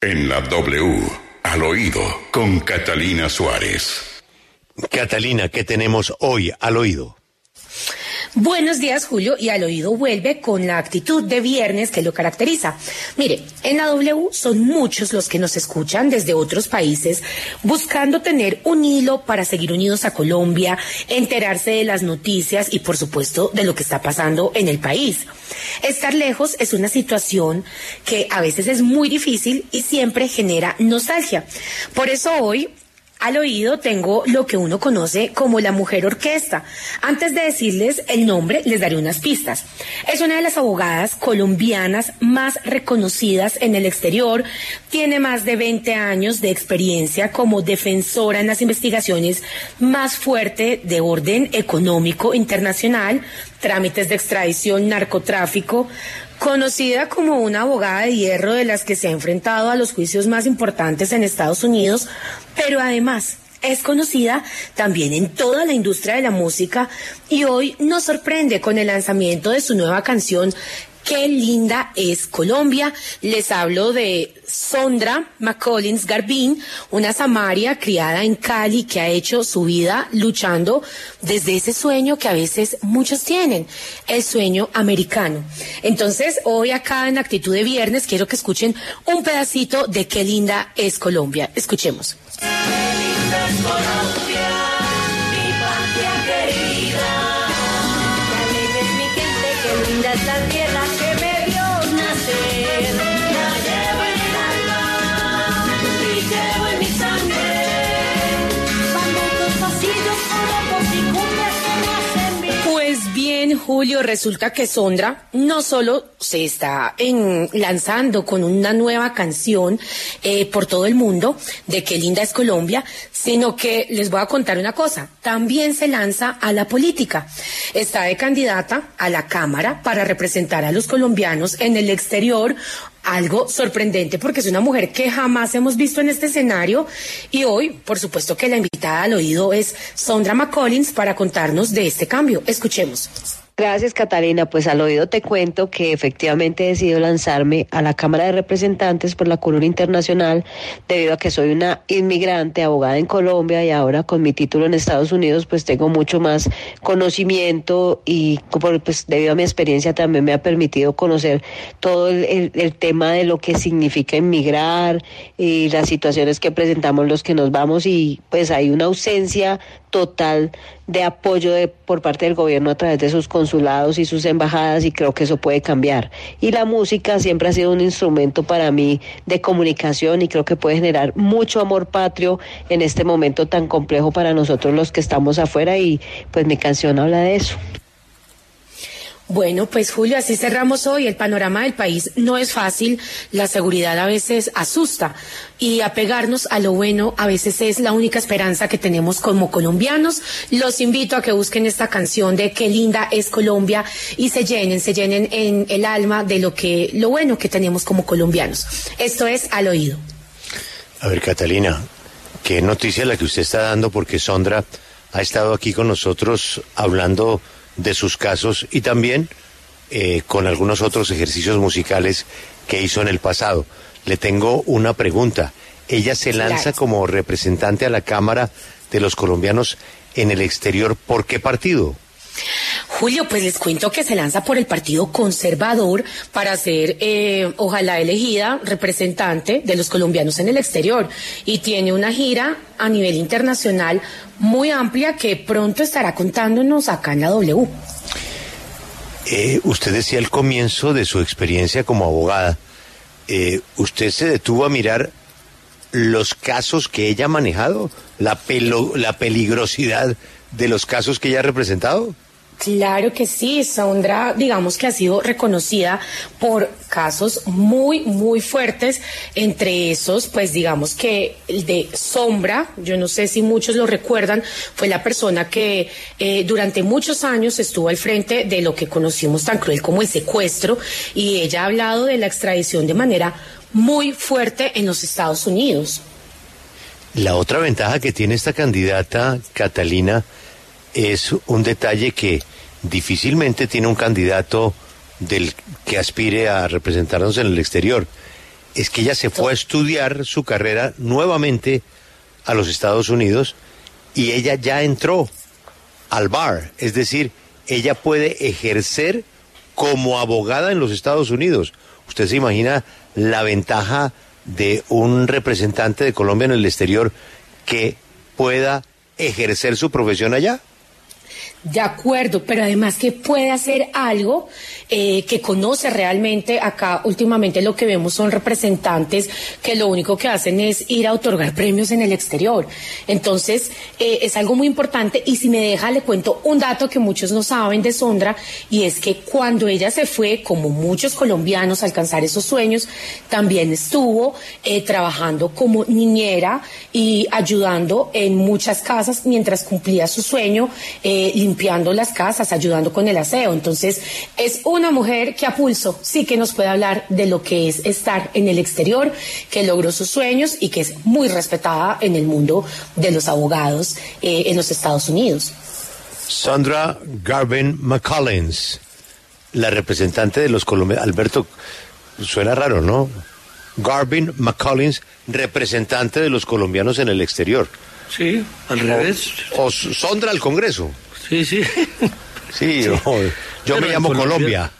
En la W, al oído, con Catalina Suárez. Catalina, ¿qué tenemos hoy al oído? Buenos días, Julio, y al oído vuelve con la actitud de viernes que lo caracteriza. Mire, en la W son muchos los que nos escuchan desde otros países buscando tener un hilo para seguir unidos a Colombia, enterarse de las noticias y, por supuesto, de lo que está pasando en el país. Estar lejos es una situación que a veces es muy difícil y siempre genera nostalgia. Por eso hoy al oído tengo lo que uno conoce como la mujer orquesta. Antes de decirles el nombre, les daré unas pistas. Es una de las abogadas colombianas más reconocidas en el exterior. Tiene más de 20 años de experiencia como defensora en las investigaciones más fuertes de orden económico internacional, trámites de extradición, narcotráfico, Conocida como una abogada de hierro de las que se ha enfrentado a los juicios más importantes en Estados Unidos, pero además es conocida también en toda la industria de la música y hoy nos sorprende con el lanzamiento de su nueva canción Qué linda es Colombia. Les hablo de Sondra McCollins Garbín, una samaria criada en Cali que ha hecho su vida luchando desde ese sueño que a veces muchos tienen, el sueño americano. Entonces, hoy acá en Actitud de Viernes quiero que escuchen un pedacito de Qué linda es Colombia. Escuchemos. Julio, resulta que Sondra no solo se está lanzando con una nueva canción eh, por todo el mundo de qué linda es Colombia, sino que les voy a contar una cosa, también se lanza a la política. Está de candidata a la Cámara para representar a los colombianos en el exterior algo sorprendente porque es una mujer que jamás hemos visto en este escenario y hoy, por supuesto que la invitada al oído es Sondra McCollins para contarnos de este cambio. Escuchemos. Gracias, Catalina. Pues al oído te cuento que efectivamente he decidido lanzarme a la Cámara de Representantes por la Curul Internacional debido a que soy una inmigrante, abogada en Colombia y ahora con mi título en Estados Unidos, pues tengo mucho más conocimiento y pues debido a mi experiencia también me ha permitido conocer todo el, tema de lo que significa inmigrar y las situaciones que presentamos los que nos vamos y pues hay una ausencia total de apoyo de, por parte del gobierno a través de sus consulados y sus embajadas y creo que eso puede cambiar. Y la música siempre ha sido un instrumento para mí de comunicación y creo que puede generar mucho amor patrio en este momento tan complejo para nosotros los que estamos afuera y pues mi canción habla de eso. Bueno, pues Julio, así cerramos hoy. El panorama del país no es fácil, la seguridad a veces asusta y apegarnos a lo bueno a veces es la única esperanza que tenemos como colombianos. Los invito a que busquen esta canción de Qué linda es Colombia y se llenen, se llenen en el alma de lo que, lo bueno que tenemos como colombianos. Esto es al oído. A ver, Catalina, qué noticia la que usted está dando porque Sondra ha estado aquí con nosotros hablando de sus casos y también eh, con algunos otros ejercicios musicales que hizo en el pasado. Le tengo una pregunta. Ella se lanza como representante a la Cámara de los Colombianos en el exterior. ¿Por qué partido? Julio, pues les cuento que se lanza por el Partido Conservador para ser, eh, ojalá elegida, representante de los colombianos en el exterior y tiene una gira a nivel internacional muy amplia que pronto estará contándonos acá en la W. Eh, usted decía al comienzo de su experiencia como abogada, eh, ¿usted se detuvo a mirar los casos que ella ha manejado? ¿La, la peligrosidad de los casos que ella ha representado? Claro que sí, Sondra, digamos que ha sido reconocida por casos muy, muy fuertes, entre esos, pues digamos que el de Sombra, yo no sé si muchos lo recuerdan, fue la persona que eh, durante muchos años estuvo al frente de lo que conocimos tan cruel como el secuestro, y ella ha hablado de la extradición de manera muy fuerte en los Estados Unidos. La otra ventaja que tiene esta candidata, Catalina, es un detalle que difícilmente tiene un candidato del que aspire a representarnos en el exterior. es que ella se fue a estudiar su carrera nuevamente a los Estados Unidos y ella ya entró al bar, es decir, ella puede ejercer como abogada en los Estados Unidos. ¿Usted se imagina la ventaja de un representante de Colombia en el exterior que pueda ejercer su profesión allá? De acuerdo, pero además que puede hacer algo eh, que conoce realmente. Acá últimamente lo que vemos son representantes que lo único que hacen es ir a otorgar premios en el exterior. Entonces, eh, es algo muy importante y si me deja le cuento un dato que muchos no saben de Sondra y es que cuando ella se fue, como muchos colombianos, a alcanzar esos sueños, también estuvo eh, trabajando como niñera y ayudando en muchas casas mientras cumplía su sueño limpiando las casas, ayudando con el aseo. Entonces, es una mujer que a pulso sí que nos puede hablar de lo que es estar en el exterior, que logró sus sueños y que es muy respetada en el mundo de los abogados eh, en los Estados Unidos. Sandra Garvin McCollins, la representante de los colombianos. Alberto, suena raro, ¿no? Garvin McCollins, representante de los colombianos en el exterior. Sí, al revés. O Sondra al Congreso. Sí, sí. Sí, yo, me llamo Colombia.